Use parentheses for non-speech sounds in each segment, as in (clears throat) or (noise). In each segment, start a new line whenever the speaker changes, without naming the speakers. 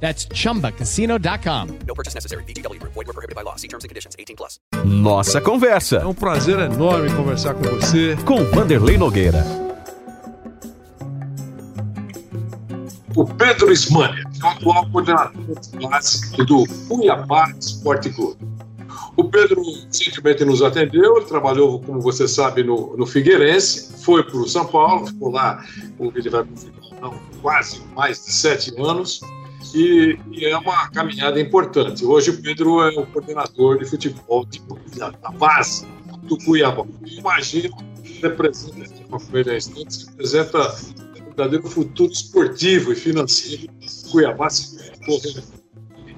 That's chumbacasino.com.
No purchase necessary. BGW. Void were prohibited by law. See terms and conditions. 18 plus.
Nossa
É
Conversa,
um prazer enorme conversar com você.
com Vanderlei Nogueira.
o Pedro é o atual coordenador básico do Cuiabá Esporte Clube. O Pedro recentemente nos atendeu, ele trabalhou, como você sabe, no, no Figueirense, foi para o São Paulo, ficou lá, como ele vai futebol, não, quase mais de sete anos, e, e é uma caminhada importante. Hoje o Pedro é o coordenador de futebol de, da, da base do Cuiabá. Imagino que representa, uma primeira instante, representa o verdadeiro futuro esportivo e financeiro do Cuiabá.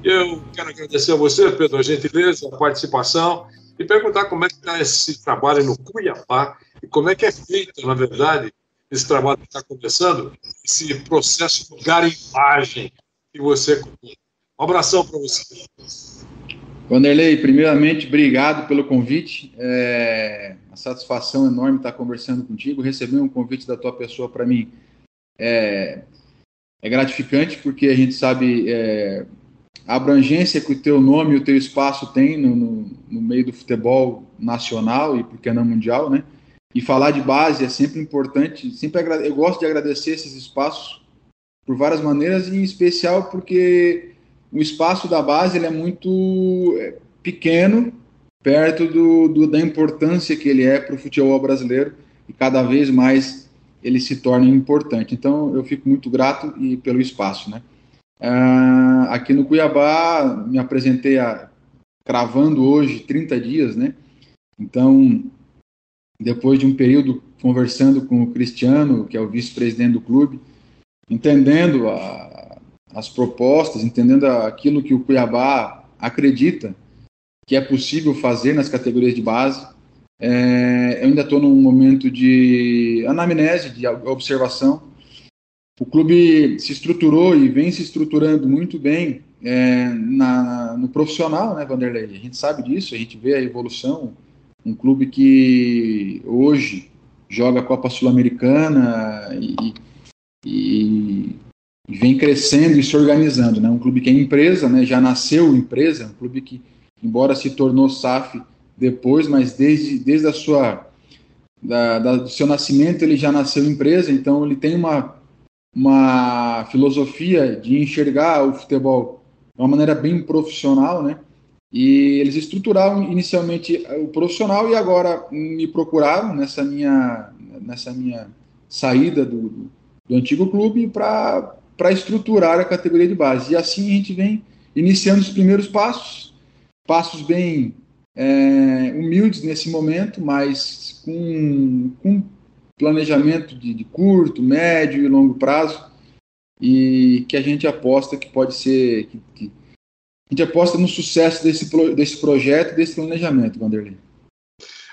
Eu quero agradecer a você, Pedro, a gentileza, a participação e perguntar como é que está esse trabalho no Cuiabá e como é que é feito, na verdade, esse trabalho que está começando, esse processo de garimpagem que você. Um abração para você.
Vanderlei, primeiramente, obrigado pelo convite. É uma satisfação enorme estar conversando contigo. Receber um convite da tua pessoa para mim é, é gratificante, porque a gente sabe é, a abrangência que o teu nome e o teu espaço tem no, no, no meio do futebol nacional e porque não mundial, né? E falar de base é sempre importante. Sempre eu gosto de agradecer esses espaços por várias maneiras, e em especial porque o espaço da base ele é muito é, pequeno perto do, do, da importância que ele é para o futebol brasileiro e cada vez mais ele se torna importante. Então eu fico muito grato e pelo espaço, né? Ah, aqui no Cuiabá me apresentei a, cravando hoje 30 dias, né? Então depois de um período conversando com o Cristiano, que é o vice-presidente do clube, entendendo a, as propostas, entendendo aquilo que o Cuiabá acredita que é possível fazer nas categorias de base. É, eu ainda estou num momento de anamnese, de observação. O clube se estruturou e vem se estruturando muito bem é, na, no profissional, né, Vanderlei? A gente sabe disso, a gente vê a evolução. Um clube que hoje joga a Copa Sul-Americana e, e, vem crescendo e se organizando, né? Um clube que é empresa, né? Já nasceu empresa, um clube que, embora se tornou SAF depois, mas desde, desde a sua da, da, do seu nascimento ele já nasceu empresa, então ele tem uma uma filosofia de enxergar o futebol de uma maneira bem profissional, né? E eles estruturaram inicialmente o profissional e agora me procuraram nessa minha nessa minha saída do, do antigo clube para estruturar a categoria de base. E assim a gente vem iniciando os primeiros passos, passos bem é, humildes nesse momento, mas com, com planejamento de, de, curto, médio e longo prazo, e que a gente aposta que pode ser. Que, que a gente aposta no sucesso desse, desse projeto, desse planejamento, Vanderlei.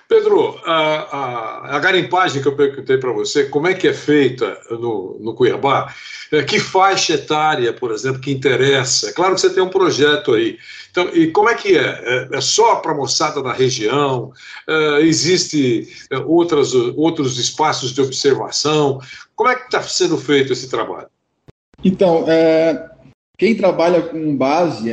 Pedro, a, a, a, garimpagem que eu perguntei para você, como é que é feita no, no Cuiabá? É, que faixa etária, por exemplo, que interessa? Claro que você tem um projeto aí. Então, e como é que é? É, é só para a moçada da região? É, existe é, outras, outros espaços de observação? Como é que está sendo feito esse trabalho?
Então, é, quem trabalha com base,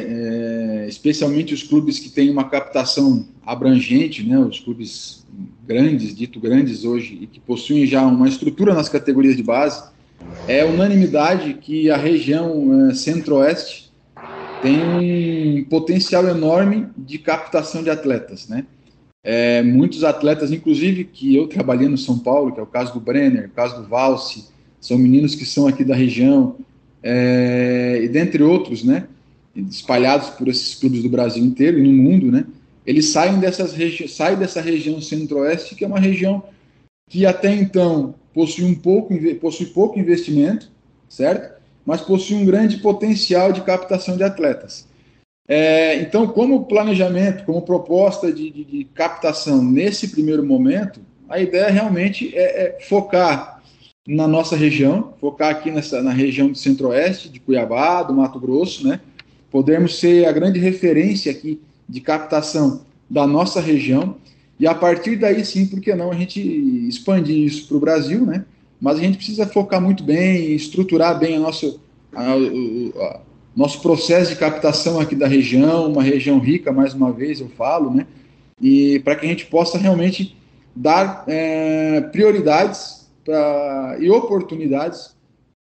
especialmente os clubes que têm uma captação abrangente, né, os clubes grandes, dito grandes hoje, e que possuem já uma estrutura nas categorias de base, é unanimidade que a região é, centro-oeste tem um potencial enorme de captação de atletas, né? É, muitos atletas, inclusive que eu trabalhei no São Paulo, que é o caso do Brenner, o caso do Valse, são meninos que são aqui da região, é, e dentre outros, né, espalhados por esses clubes do Brasil inteiro e no mundo, né, eles saem, dessas saem dessa região centro-oeste, que é uma região que até então possui, um pouco, possui pouco investimento, certo? Mas possui um grande potencial de captação de atletas. É, então, como planejamento, como proposta de, de, de, captação nesse primeiro momento, a ideia realmente é, é, focar na nossa região, focar aqui nessa, na região do Centro-Oeste, de Cuiabá, do Mato Grosso, né? Podermos ser a grande referência aqui de captação da nossa região e a partir daí sim, por que não a gente expandir isso para o Brasil, né? Mas a gente precisa focar muito bem, estruturar bem a nossa, a, a, nosso processo de captação aqui da região, uma região rica, mais uma vez eu falo, né? E para que a gente possa realmente dar é, prioridades pra, e oportunidades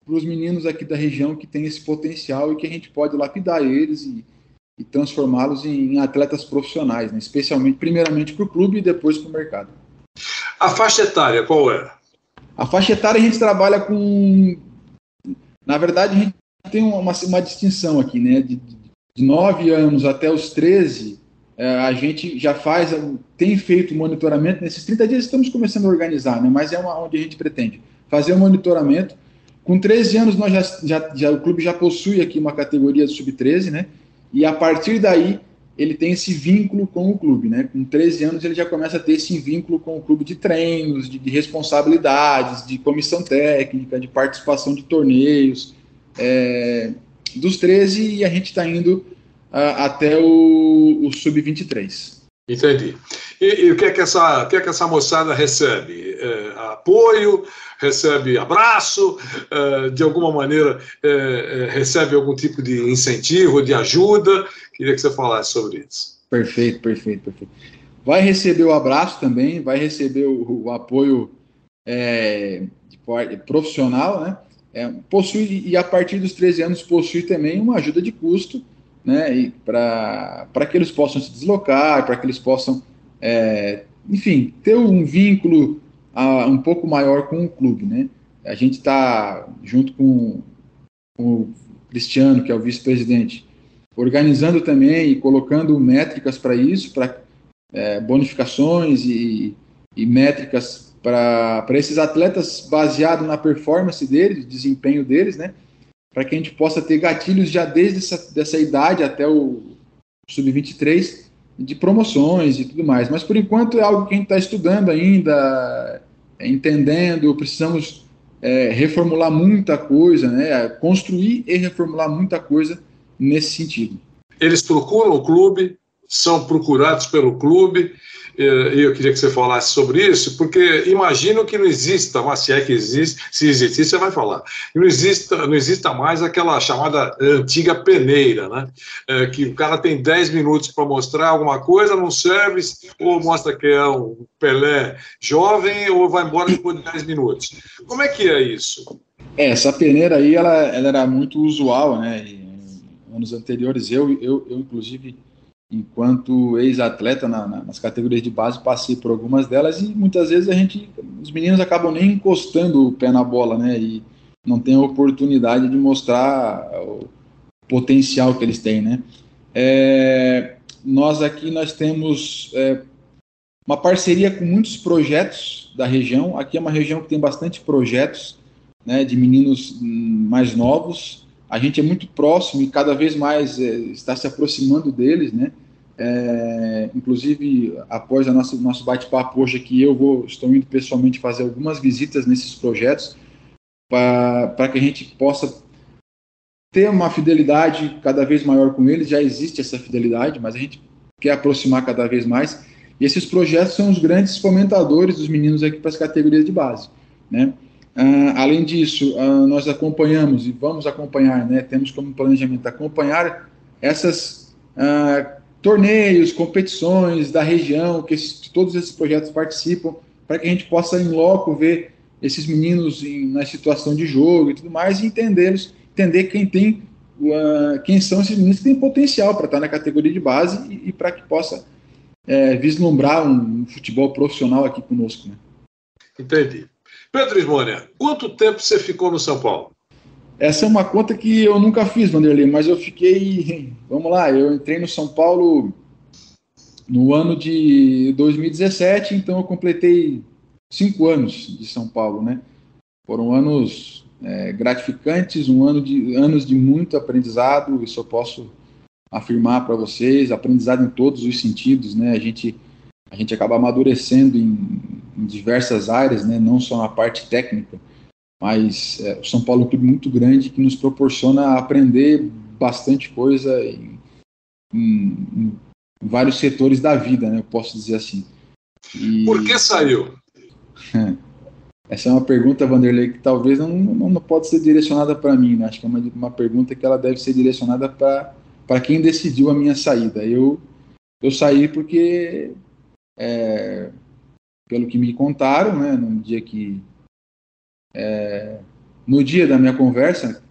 para os meninos aqui da região que têm esse potencial e que a gente pode lapidar eles e, e transformá-los em, em, atletas profissionais, né? especialmente, primeiramente para o clube e depois para o mercado.
A faixa etária qual é?
A faixa etária a gente trabalha com. Na verdade, a gente tem uma, uma distinção aqui, né? De, de 9 anos até os 13, é, a gente já faz, tem feito monitoramento. Nesses 30 dias estamos começando a organizar, né? Mas é uma, onde a gente pretende fazer o um monitoramento. Com 13 anos, nós já, já, já, o clube já possui aqui uma categoria sub-13, né? E a partir daí, ele tem esse vínculo com o clube, né? Com 13 anos, ele já começa a ter esse vínculo com o clube de treinos, de, de responsabilidades, de comissão técnica, de participação de torneios é, dos 13 e a gente está indo uh, até o, o sub-23.
Entendi. E, e, o, que é que essa, o que é que essa moçada recebe? É, apoio, recebe abraço, é, de alguma maneira é, é, recebe algum tipo de incentivo, de ajuda? Queria que você falasse sobre isso.
Perfeito, perfeito, perfeito. Vai receber o abraço também, vai receber o, o apoio é, profissional, né? é, possui, e a partir dos 13 anos, possui também uma ajuda de custo, né, para que eles possam se deslocar, para que eles possam, é, enfim, ter um vínculo a, um pouco maior com o clube, né. A gente está, junto com, com o Cristiano, que é o vice-presidente, organizando também e colocando métricas para isso, para é, bonificações e, e métricas para esses atletas baseado na performance deles, desempenho deles, né? Para que a gente possa ter gatilhos já desde essa dessa idade até o sub-23 de promoções e tudo mais. Mas por enquanto é algo que a gente está estudando ainda, entendendo, precisamos é, reformular muita coisa, né? Construir e reformular muita coisa nesse sentido.
Eles procuram o clube, são procurados pelo clube e eu queria que você falasse sobre isso, porque imagino que não exista, mas se é que existe, se existir, você vai falar. Não exista, não exista mais aquela chamada antiga peneira, né? É, que o cara tem 10 minutos para mostrar alguma coisa no service, ou mostra que é um Pelé jovem, ou vai embora depois de 10 minutos. Como é que é isso?
É, essa peneira aí, ela, ela era muito usual, né? Anos anteriores, eu, eu, eu inclusive enquanto ex-atleta na, na, nas categorias de base, passei por algumas delas e muitas vezes a gente, os meninos acabam nem encostando o pé na bola, né? E não tem a oportunidade de mostrar o potencial que eles têm, né? É, nós aqui nós temos é, uma parceria com muitos projetos da região. Aqui é uma região que tem bastante projetos, né? De meninos mais novos a gente é muito próximo e cada vez mais é, está se aproximando deles, né? É, inclusive, após o nosso, nosso bate-papo hoje aqui, eu vou, estou indo pessoalmente fazer algumas visitas nesses projetos para que a gente possa ter uma fidelidade cada vez maior com eles. Já existe essa fidelidade, mas a gente quer aproximar cada vez mais. E esses projetos são os grandes fomentadores dos meninos aqui para as categorias de base, né? Uh, além disso, uh, nós acompanhamos e vamos acompanhar, né, temos como planejamento acompanhar essas uh, torneios, competições da região, que, esses, todos esses projetos participam, para que a gente possa, em loco, ver esses meninos em, na situação de jogo e tudo mais, e entendê-los, entender quem tem, quem são esses meninos que têm potencial para estar na categoria de base e, e para que possa é, vislumbrar um, um futebol profissional aqui conosco. Né?
Entendi. Pedro Ismônia, quanto tempo você ficou no São Paulo?
Essa é uma conta que eu nunca fiz, Vanderlei, mas eu fiquei. Vamos lá, eu entrei no São Paulo no ano de 2017, então eu completei cinco anos de São Paulo, né? Foram anos é, gratificantes, um ano de anos de muito aprendizado, isso eu posso afirmar para vocês, aprendizado em todos os sentidos, né? A gente a gente acaba amadurecendo em, em diversas áreas, né? Não só na parte técnica, mas é, o São Paulo é um clube muito grande que nos proporciona aprender bastante coisa em, em, em vários setores da vida, né? Eu posso dizer assim.
E... Por que saiu? (laughs)
Essa é uma pergunta, Vanderlei, que talvez não, não, não pode ser direcionada para mim, né? Acho que é uma, uma pergunta que ela deve ser direcionada para quem decidiu a minha saída. Eu, eu saí porque, é, pelo que me contaram, né, no dia que. É, no dia da minha conversa,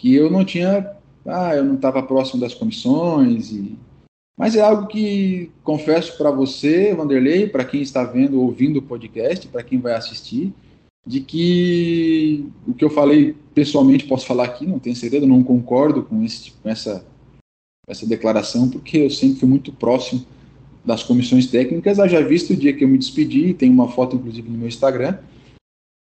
que eu não tinha. Ah, eu não estava próximo das comissões e mas é algo que confesso para você, Vanderlei, para quem está vendo, ouvindo o podcast, para quem vai assistir, de que o que eu falei pessoalmente posso falar aqui, não tenho certeza, não concordo com, esse, com essa, essa declaração, porque eu sempre fui muito próximo das comissões técnicas, haja visto o dia que eu me despedi, tem uma foto inclusive no meu Instagram,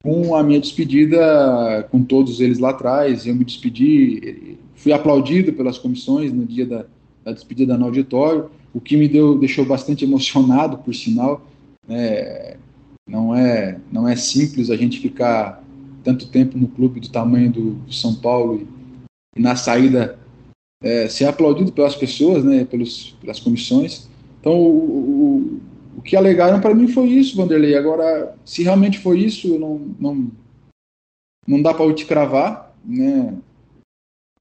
com a minha despedida com todos eles lá atrás, eu me despedi, fui aplaudido pelas comissões no dia da, da despedida no auditório, o que me deu, deixou bastante (laughs) emocionado, por sinal. É, não, é, não é simples a gente ficar tanto tempo no clube do tamanho do, São Paulo e, e na saída é, ser aplaudido pelas pessoas, né, pelos, pelas comissões. Então, o, o, o que alegaram para mim foi isso, Vanderlei. Agora, se realmente foi isso, não, não, não dá para eu te cravar. Né?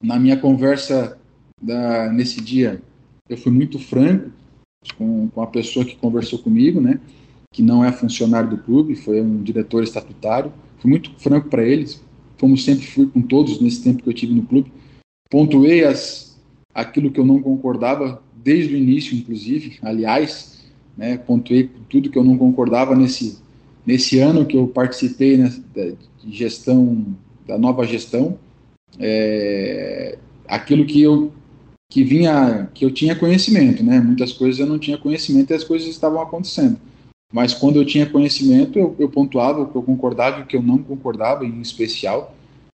Na minha conversa da, nesse dia eu fui muito franco com, com a pessoa que conversou comigo, né? Que não é funcionário do clube, foi um diretor estatutário. Fui muito franco para eles, como sempre fui com todos nesse tempo que eu tive no clube. Pontuei as, aquilo que eu não concordava desde o início, inclusive. Aliás, né? Pontuei tudo que eu não concordava nesse nesse ano que eu participei né, de gestão da nova gestão. É, aquilo que eu que vinha, que eu tinha conhecimento, né? Muitas coisas eu não tinha conhecimento e as coisas estavam acontecendo. Mas quando eu tinha conhecimento, eu, eu pontuava o que eu concordava e o que eu não concordava, em especial.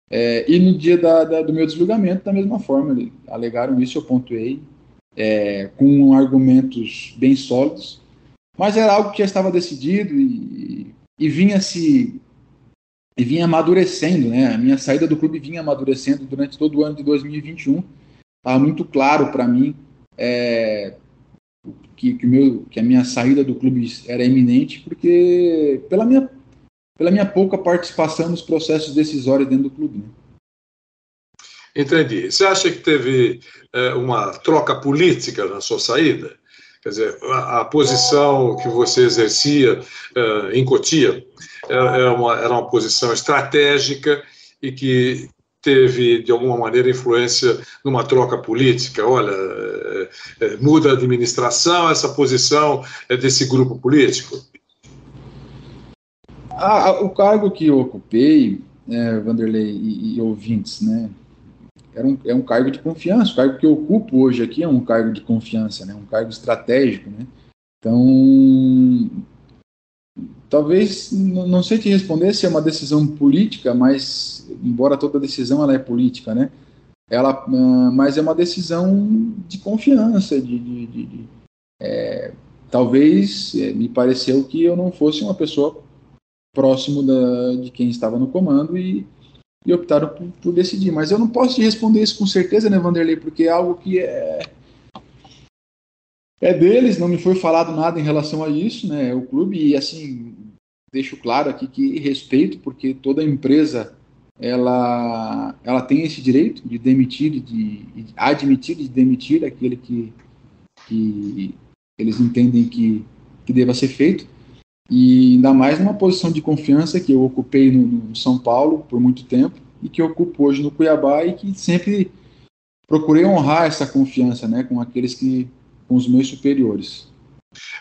É, e no dia da, da, do meu desligamento, da mesma forma, alegaram isso, eu pontuei é, com argumentos bem sólidos. Mas era algo que já estava decidido e, e vinha se e vinha amadurecendo, né? A minha saída do clube vinha amadurecendo durante todo o ano de 2021 estava muito claro para mim é, que, que, meu, que a minha saída do clube era iminente, porque pela minha, pela minha pouca participação nos processos decisórios dentro do clube. Né?
Entendi. Você acha que teve é, uma troca política na sua saída? Quer dizer, a, a posição que você exercia é, em Cotia era é, é uma, era uma posição estratégica e que teve, de alguma maneira, influência numa troca política? Olha, é, muda a administração, essa posição é desse grupo político?
Ah, o cargo que eu ocupei, é, Vanderlei e, e, ouvintes, né, era um, é um cargo de confiança. O cargo que eu ocupo hoje aqui é um cargo de confiança, né, um cargo estratégico. Né? Então, talvez, não sei te responder se é uma decisão política, mas embora toda decisão ela é política, né? Ela, uh, mas é uma decisão de confiança, de, de, de, de é, talvez é, me pareceu que eu não fosse uma pessoa próximo da, de quem estava no comando e, e optaram por, por, decidir. Mas eu não posso te responder isso com certeza, né, Vanderlei, porque é algo que é é deles, não me foi falado nada em relação a isso, né? O clube, e assim, deixo claro aqui que respeito, porque toda empresa ela, ela tem esse direito de demitir, de, de admitir e de demitir aquele que, que eles entendem que, que deva ser feito. E ainda mais numa posição de confiança que eu ocupei no, no São Paulo por muito tempo e que ocupo hoje no Cuiabá e que sempre procurei honrar essa confiança né, com aqueles que com os meus superiores.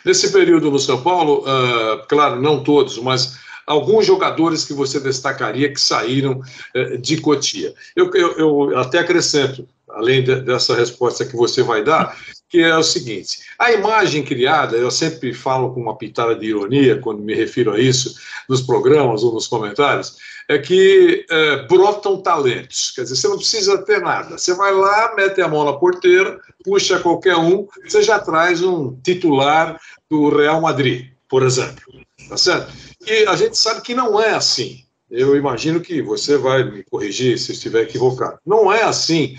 Nesse período no São Paulo, uh, claro, não todos, mas alguns jogadores que você destacaria que saíram uh, de Cotia. Eu, eu, eu, até acrescento, além de, dessa resposta que você vai dar, que é o seguinte: a imagem criada, eu sempre falo com uma pitada de ironia quando me refiro a isso nos programas ou nos comentários, é que é, brotam talentos. Quer dizer, você não precisa ter nada. Você vai lá, mete a mão na porteira, puxa qualquer um, você já traz um titular do Real Madrid, por exemplo. Tá certo? E a gente sabe que não é assim. Eu imagino que você vai me corrigir se estiver equivocado. Não é assim.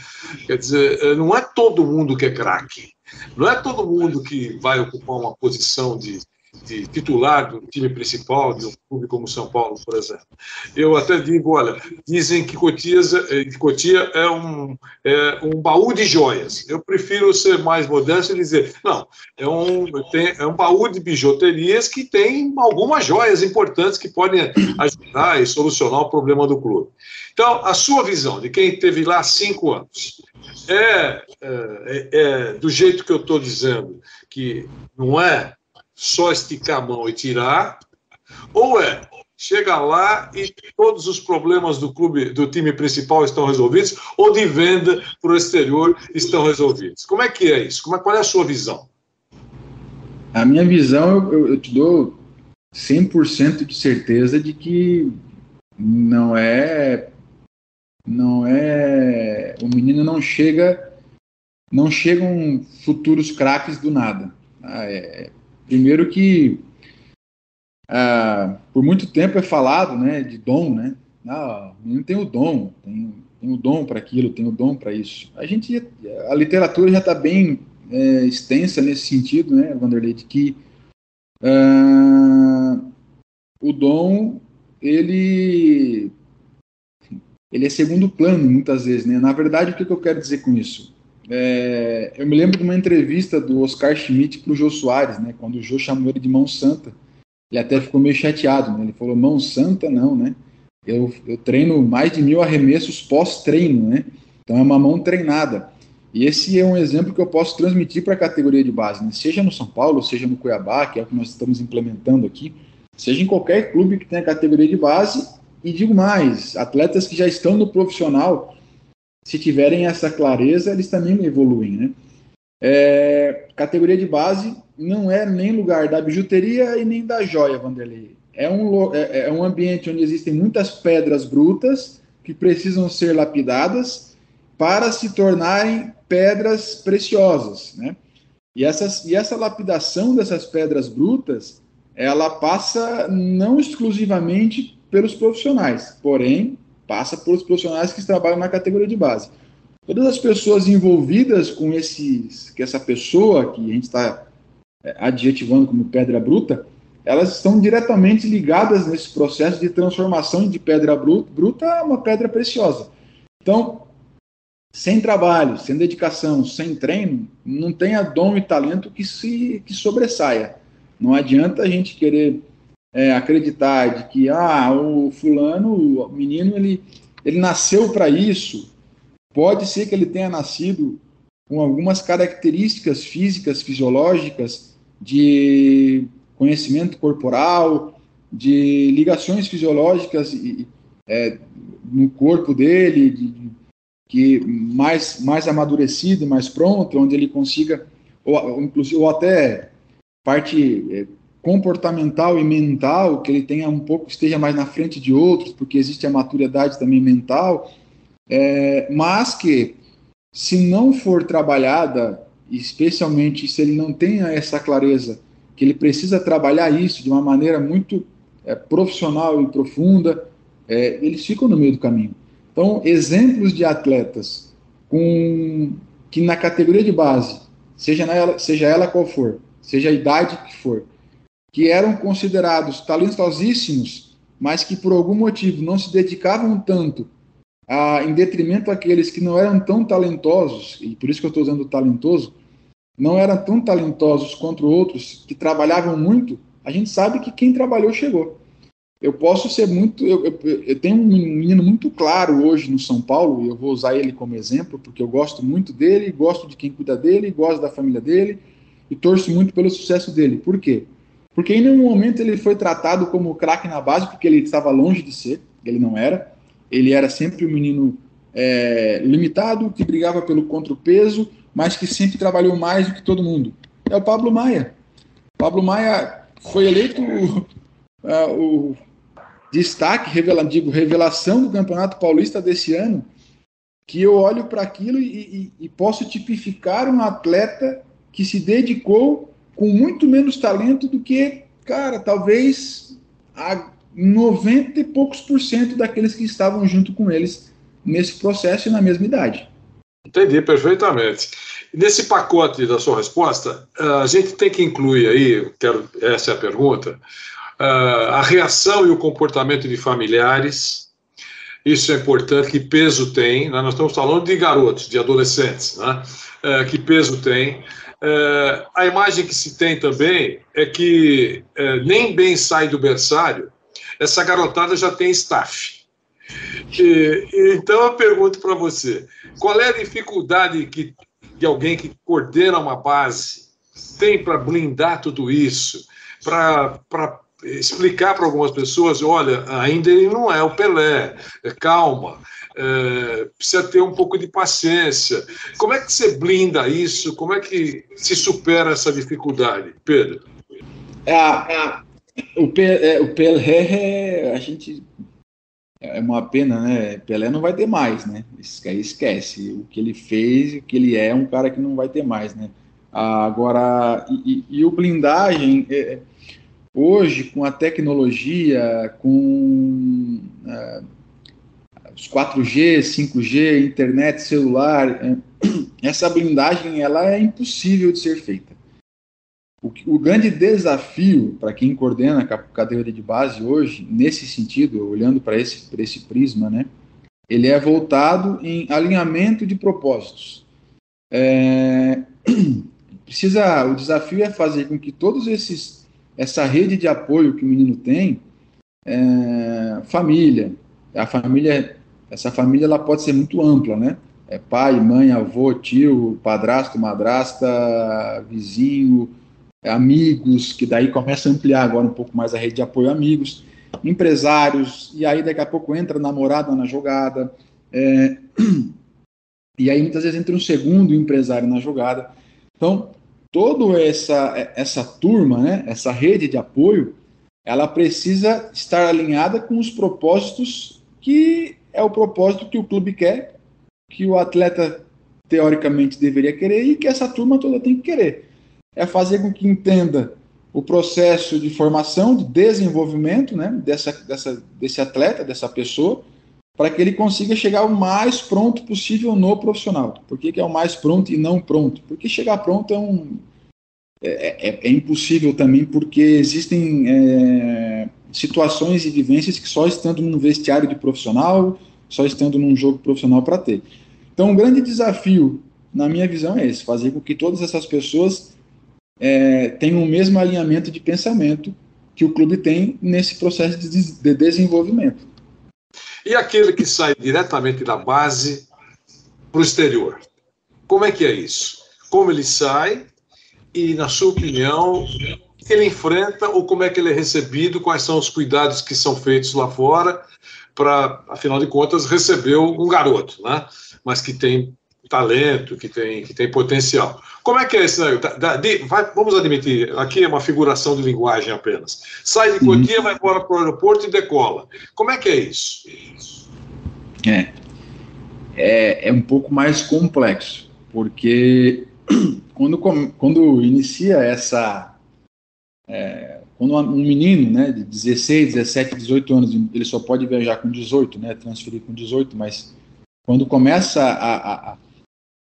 Quer dizer, não é todo mundo que é craque. Não é todo mundo que vai ocupar uma posição de de titular do time principal de um clube como São Paulo, por exemplo. Eu até digo, olha, dizem que Cotia, eh, Cotia é, um, é um baú de joias. Eu prefiro ser mais modesto e dizer, não, é um, tem, é um baú de bijuterias que tem algumas joias importantes que podem ajudar e solucionar o problema do clube. Então, a sua visão de quem esteve lá cinco anos é, é, é, é do jeito que eu estou dizendo, que não é só esticar a mão e tirar, ou é chega lá e todos os problemas do clube, do time principal estão resolvidos, ou de venda para o exterior estão resolvidos. Como é que é isso? Como é, qual é a sua visão?
A minha visão, eu, eu te dou 100% de certeza de que não é não é o menino não chega não chegam futuros craques do nada ah, é, Primeiro que ah, por muito tempo é falado né, de dom, né? Ah, o menino tem o dom, tem, tem o dom para aquilo, tem o dom para isso. A gente, a literatura já está bem é, extensa nesse sentido, né, Vanderlei, de que ah, o dom ele ele é segundo plano muitas vezes, né? Na verdade, o que, que eu quero dizer com isso? É, eu me lembro de uma entrevista do Oscar Schmidt para o Jô Soares, né, quando o Jô chamou ele de mão santa. Ele até ficou meio chateado, né? Ele falou, mão santa não, né? Eu, eu treino mais de mil arremessos pós-treino, né? Então é uma mão treinada. E esse é um exemplo que eu posso transmitir para a categoria de base, né? seja no São Paulo, seja no Cuiabá, que é o que nós estamos implementando aqui, seja em qualquer clube que tenha categoria de base. E digo mais, atletas que já estão no profissional, se tiverem essa clareza, eles também evoluem, né? É, categoria de base não é nem lugar da bijuteria e nem da joia, Vanderlei. É um, é, é um ambiente onde existem muitas pedras brutas que precisam ser lapidadas para se tornarem pedras preciosas, né? E, essas, e essa lapidação dessas pedras brutas, ela passa não exclusivamente pelos profissionais, porém passa pelos profissionais que trabalham na categoria de base. Todas as pessoas envolvidas com esses, que essa pessoa que a gente está é, adjetivando como pedra bruta, elas estão diretamente ligadas nesse processo de transformação de pedra bruta a uma pedra preciosa. Então, sem trabalho, sem dedicação, sem treino, não tenha dom e talento que se que sobressaia. Não adianta a gente querer é, acreditar de que ah, o fulano, o menino, ele, ele nasceu para isso. Pode ser que ele tenha nascido com algumas características físicas, fisiológicas, de conhecimento corporal, de ligações fisiológicas é, no corpo dele, de, que mais, mais amadurecido, mais pronto, onde ele consiga, ou, inclusive, ou até parte é, comportamental e mental, que ele tenha um pouco, esteja mais na frente de outros, porque existe a maturidade também mental, é, mas que, se não for trabalhada, especialmente se ele não tenha essa clareza, que ele precisa trabalhar isso de uma maneira muito é, profissional e profunda, é, eles ficam no meio do caminho. Então, exemplos de atletas com que na categoria de base, seja, ela, seja ela qual for, seja a idade que for, que eram considerados talentosíssimos, mas que por algum motivo não se dedicavam tanto a, em detrimento daqueles que não eram tão talentosos, e por isso que eu estou usando talentoso, não eram tão talentosos quanto outros que trabalhavam muito, a gente sabe que quem trabalhou chegou. Eu posso ser muito. Eu, eu, eu, tenho um menino muito claro hoje no São Paulo, e eu vou usar ele como exemplo, porque eu gosto muito dele, gosto de quem cuida dele, gosto da família dele, e torço muito pelo sucesso dele. Por quê? Porque em nenhum momento ele foi tratado como craque na base, porque ele estava longe de ser, ele não era. Ele era sempre um menino é, limitado, que brigava pelo contrapeso, mas que sempre trabalhou mais do que todo mundo. É o Pablo Maia. Pablo Maia foi eleito uh, o destaque, revela, digo, revelação do Campeonato Paulista desse ano, que eu olho para aquilo e, e, e posso tipificar um atleta que se dedicou com muito menos talento do que, cara, talvez a 90 e poucos por cento daqueles que estavam junto com eles nesse processo e na mesma idade.
Entendi perfeitamente. nesse pacote da sua resposta, a gente tem que incluir aí, quero, essa é a pergunta, a reação e o comportamento de familiares. Isso é importante, que peso tem? Né? Nós estamos falando de garotos, de adolescentes, né? É, que peso tem? É, a imagem que se tem também é que é, nem bem sai do berçário, essa garotada já tem staff. E, então eu pergunto para você: qual é a dificuldade que, de alguém que coordena uma base tem para blindar tudo isso, para explicar para algumas pessoas: olha, ainda ele não é o Pelé, calma, é, precisa ter um pouco de paciência. Como é que você blinda isso? Como é que se supera essa dificuldade, Pedro?
É, é, o, Pelé, o Pelé, a gente é uma pena, né? Pelé não vai ter mais, né? Esquece. O que ele fez, o que ele é, é um cara que não vai ter mais, né? Agora, e, e o blindagem, hoje, com a tecnologia, com os 4G, 5G, internet, celular, é, (clears throat) essa blindagem ela é impossível de ser feita. O, o grande desafio para quem coordena a cadeira de base hoje, nesse sentido, olhando para esse, esse prisma, né, ele é voltado em alinhamento de propósitos. É, (clears throat) precisa, o desafio é fazer com que todos esses, essa rede de apoio que o menino tem, é, família, a família, essa família ela pode ser muito ampla, né? É pai, mãe, avô, tio, padrasto, madrasta, vizinho, amigos, que daí começa a ampliar agora um pouco mais a rede de apoio amigos, empresários, e aí daqui a pouco entra namorada na jogada, é, e aí muitas vezes entra um segundo empresário na jogada. Então, toda essa, essa turma, né, essa rede de apoio, ela precisa estar alinhada com os propósitos que é o propósito que o clube quer, que o atleta teoricamente deveria querer e que essa turma toda tem que querer é fazer com que entenda o processo de formação, de desenvolvimento né, dessa, dessa, desse atleta, dessa pessoa, para que ele consiga chegar o mais pronto possível no profissional. Por que, que é o mais pronto e não pronto? Porque chegar pronto é um. É, é, é impossível também, porque existem é, situações e vivências que só estando num vestiário de profissional, só estando num jogo profissional para ter. Então, um grande desafio, na minha visão, é esse: fazer com que todas essas pessoas é, tem o mesmo alinhamento de pensamento que o clube tem nesse processo de, de desenvolvimento.
E aquele que sai diretamente da base para o exterior? Como é que é isso? Como ele sai e, na sua opinião, ele enfrenta ou como é que ele é recebido? Quais são os cuidados que são feitos lá fora para, afinal de contas, receber um garoto, né? Mas que tem talento, que tem, que tem potencial. Como é que é esse negócio? Da, de, vai, vamos admitir, aqui é uma figuração de linguagem apenas. Sai de Cotia, uhum. vai embora para o aeroporto e decola. Como é que é isso?
É, é, é um pouco mais complexo, porque (clears throat) quando, quando inicia essa. É, quando um menino né, de 16, 17, 18 anos, ele só pode viajar com 18, né, transferir com 18, mas quando começa a, a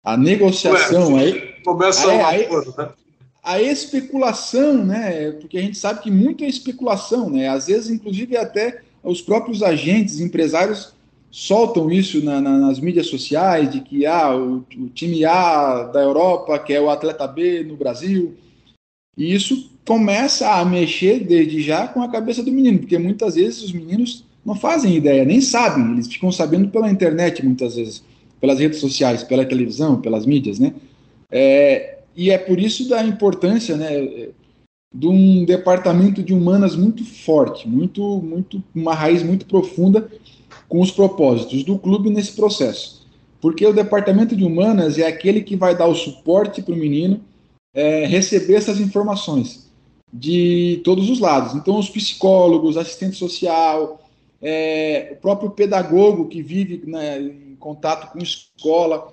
a negociação
Ué, aí começa a,
a, né? a especulação, né? Porque a gente sabe que muito é especulação, né? Às vezes, inclusive, até os próprios agentes, empresários soltam isso na, na, nas mídias sociais de que ah, o, o, time A da Europa quer o atleta B no Brasil. E isso começa a mexer desde já com a cabeça do menino, porque muitas vezes os meninos não fazem ideia, nem sabem, eles ficam sabendo pela internet muitas vezes pelas redes sociais, pela televisão, pelas mídias, né? É, e é por isso da importância, né, de um departamento de humanas muito forte, muito, muito, uma raiz muito profunda com os propósitos do clube nesse processo. Porque o departamento de humanas é aquele que vai dar o suporte para o menino é, receber essas informações de todos os lados. Então, os psicólogos, assistente social, é, o próprio pedagogo que vive né, contato com escola.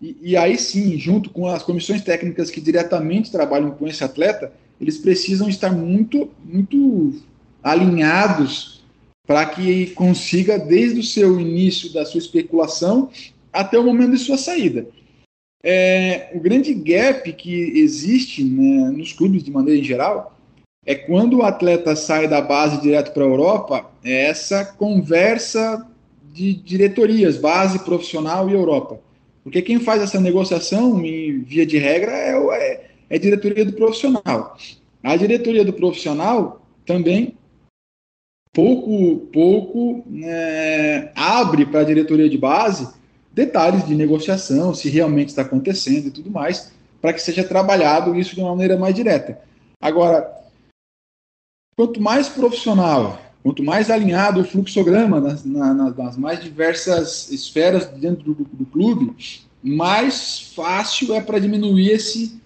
E, e, aí sim, junto com as comissões técnicas que diretamente trabalham com esse atleta, eles precisam estar muito, muito alinhados para que consiga, desde o seu início da sua especulação até o momento de sua saída. É, o grande gap que existe né, nos clubes de maneira em geral é quando o atleta sai da base direto para a Europa, é essa conversa de diretorias, base profissional e Europa. Porque quem faz essa negociação, em via de regra, é, é, é a diretoria do profissional. A diretoria do profissional também pouco, pouco é, abre para a diretoria de base detalhes de negociação, se realmente está acontecendo e tudo mais, para que seja trabalhado isso de uma maneira mais direta. Agora, quanto mais profissional, quanto mais alinhado o fluxograma nas, na, nas mais diversas esferas dentro do, do clube, mais fácil é para diminuir esse,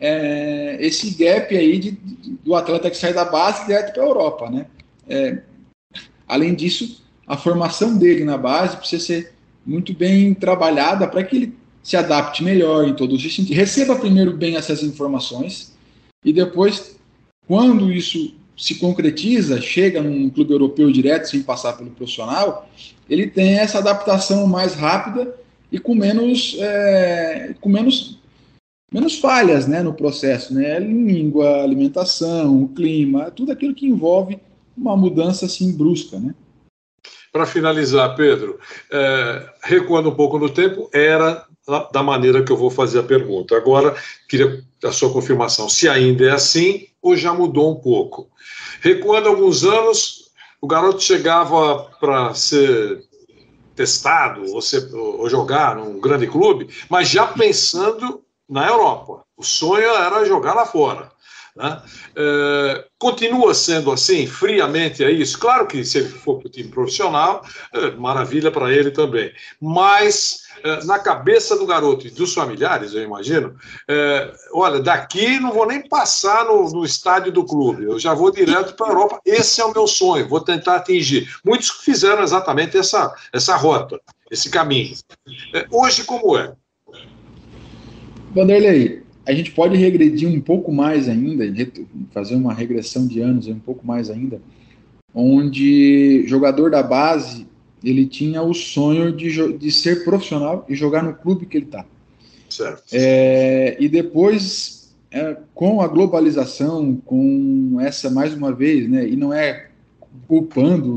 é, esse gap aí de, de, do atleta que sai da base direto para a Europa, né? É, além disso, a formação dele na base precisa ser muito bem trabalhada para que ele se adapte melhor em todos os sentidos. Receba primeiro bem essas informações e depois, quando isso se concretiza, chega num clube europeu direto, sem passar pelo profissional, ele tem essa adaptação mais rápida e com menos, é, com menos, menos falhas né, no processo. Né? Língua, alimentação, clima, tudo aquilo que envolve uma mudança assim brusca. Né?
Para finalizar, Pedro, é, recuando um pouco no tempo, era da maneira que eu vou fazer a pergunta. Agora, queria a sua confirmação, se ainda é assim ou já mudou um pouco. Recuando alguns anos, o garoto chegava para ser testado ou, ser, ou jogar num grande clube, mas já pensando na Europa. O sonho era jogar lá fora. Né? É, continua sendo assim, friamente é isso. Claro que se ele for para o time profissional, é, maravilha para ele também. Mas é, na cabeça do garoto e dos familiares, eu imagino, olha, daqui não vou nem passar no, no estádio do clube, eu já vou direto para a Europa. Esse é o meu sonho, vou tentar atingir. Muitos fizeram exatamente essa, essa rota, esse caminho. Hoje, como é?
Vanderlei, a gente pode regredir um pouco mais ainda, fazer uma regressão de anos um pouco mais ainda, onde jogador da base ele tinha o sonho de, de ser profissional e jogar no clube que ele está.
Certo.
É, e depois, é, com a globalização, com essa, mais uma vez, né, e não é culpando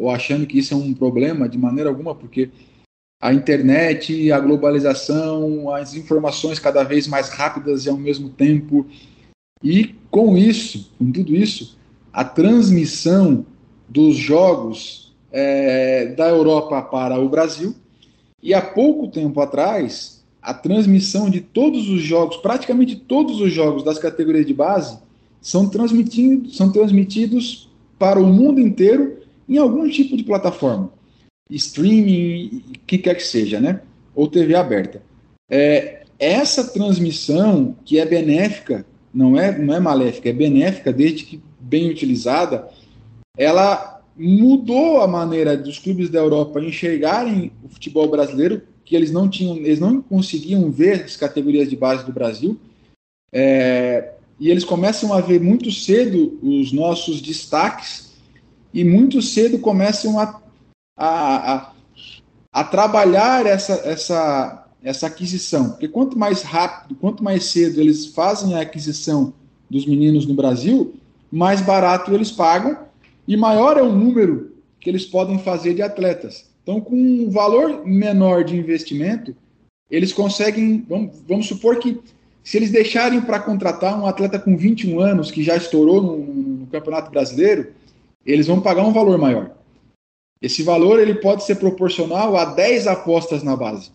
ou achando que isso é um problema de maneira alguma, porque a internet, a globalização, as informações cada vez mais rápidas e ao mesmo tempo. E com isso, com tudo isso, a transmissão dos jogos é, da Europa para o Brasil. E há pouco tempo atrás, a transmissão de todos os jogos, praticamente todos os jogos das categorias de base, são, transmitidos, são transmitidos para o mundo inteiro em algum tipo de plataforma streaming, o que quer que seja, né? Ou TV aberta. É, essa transmissão que é benéfica, não é, não é maléfica, é benéfica desde que bem utilizada, ela mudou a maneira dos clubes da Europa enxergarem o futebol brasileiro, que eles não tinham, eles não conseguiam ver as categorias de base do Brasil, é, e eles começam a ver muito cedo os nossos destaques e muito cedo começam a a, a, a trabalhar essa, essa, essa aquisição. Porque quanto mais rápido, quanto mais cedo eles fazem a aquisição dos meninos no Brasil, mais barato eles pagam e maior é o número que eles podem fazer de atletas. Então, com um valor menor de investimento, eles conseguem. Vamos, vamos supor que se eles deixarem para contratar um atleta com 21 anos que já estourou no, no Campeonato Brasileiro, eles vão pagar um valor maior. Esse valor ele pode ser proporcional a 10 apostas na base.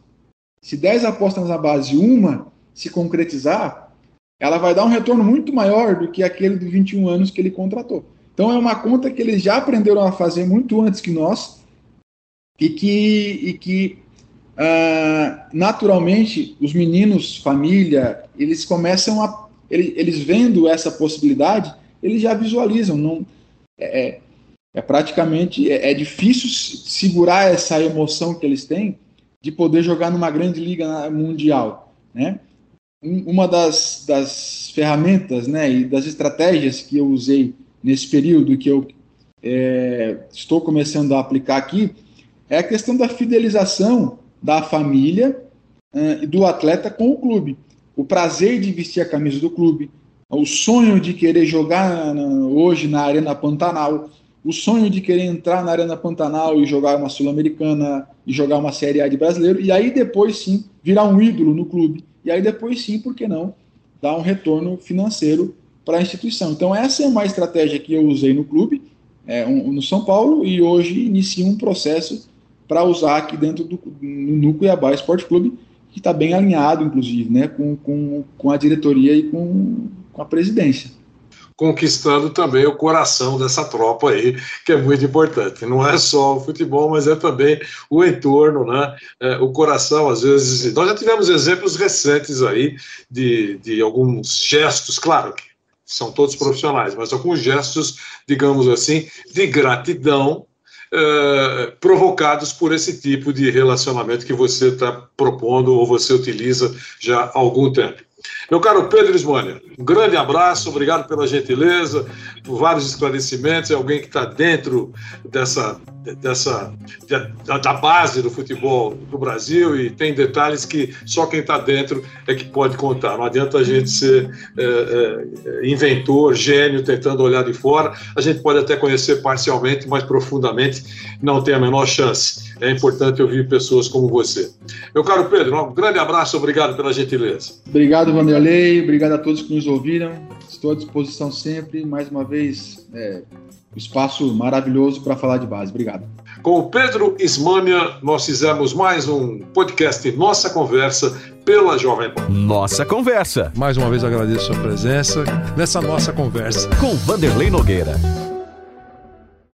Se 10 apostas na base, uma se concretizar, ela vai dar um retorno muito maior do que aquele de 21 anos que ele contratou. Então é uma conta que eles já aprenderam a fazer muito antes que nós e que, e que uh, naturalmente os meninos, família, eles começam a eles, eles vendo essa possibilidade, eles já visualizam. Não, é, é praticamente é, é difícil segurar essa emoção que eles têm de poder jogar numa grande liga mundial, né? Uma das, das ferramentas, né, e das estratégias que eu usei nesse período que eu é, estou começando a aplicar aqui é a questão da fidelização da família uh, e do atleta com o clube. O prazer de vestir a camisa do clube, o sonho de querer jogar na, hoje na Arena Pantanal, o sonho de querer entrar na Arena Pantanal e jogar uma Sul-Americana e jogar uma Série A de brasileiro, e aí depois sim virar um ídolo no clube. E aí depois sim, por que não, dar um retorno financeiro para a instituição. Então essa é uma estratégia que eu usei no clube, é, um, no São Paulo, e hoje inicio um processo para usar aqui dentro do no Cuiabá Esporte Clube, que está bem alinhado, inclusive, né, com, com, com a diretoria e com, com a presidência
conquistando também o coração dessa tropa aí, que é muito importante. Não é só o futebol, mas é também o entorno, né? É, o coração, às vezes. Nós já tivemos exemplos recentes aí de, de alguns gestos, claro que são todos profissionais, mas alguns gestos, digamos assim, de gratidão eh, provocados por esse tipo de relacionamento que você está propondo ou você utiliza já há algum tempo. Meu caro Pedro Ismânia, um grande abraço, obrigado pela gentileza, por vários esclarecimentos. É alguém que está dentro dessa, dessa da, da, base do futebol do Brasil e tem detalhes que só quem está dentro é que pode contar. Não adianta a gente ser é, é, inventor, gênio, tentando olhar de fora. A gente pode até conhecer parcialmente, mas profundamente não tem a menor chance. É importante ouvir pessoas como você. Meu caro Pedro, um grande abraço, obrigado pela gentileza.
Obrigado, Vanderlei, obrigado a todos que nos ouviram. Estou à disposição sempre. Mais uma vez, é, um espaço maravilhoso para falar de base. Obrigado.
Com o Pedro Ismânia, nós fizemos mais um podcast Nossa Conversa pela Jovem Pan.
Nossa Conversa.
Mais uma vez agradeço a sua presença nessa nossa conversa.
Com Vanderlei Nogueira.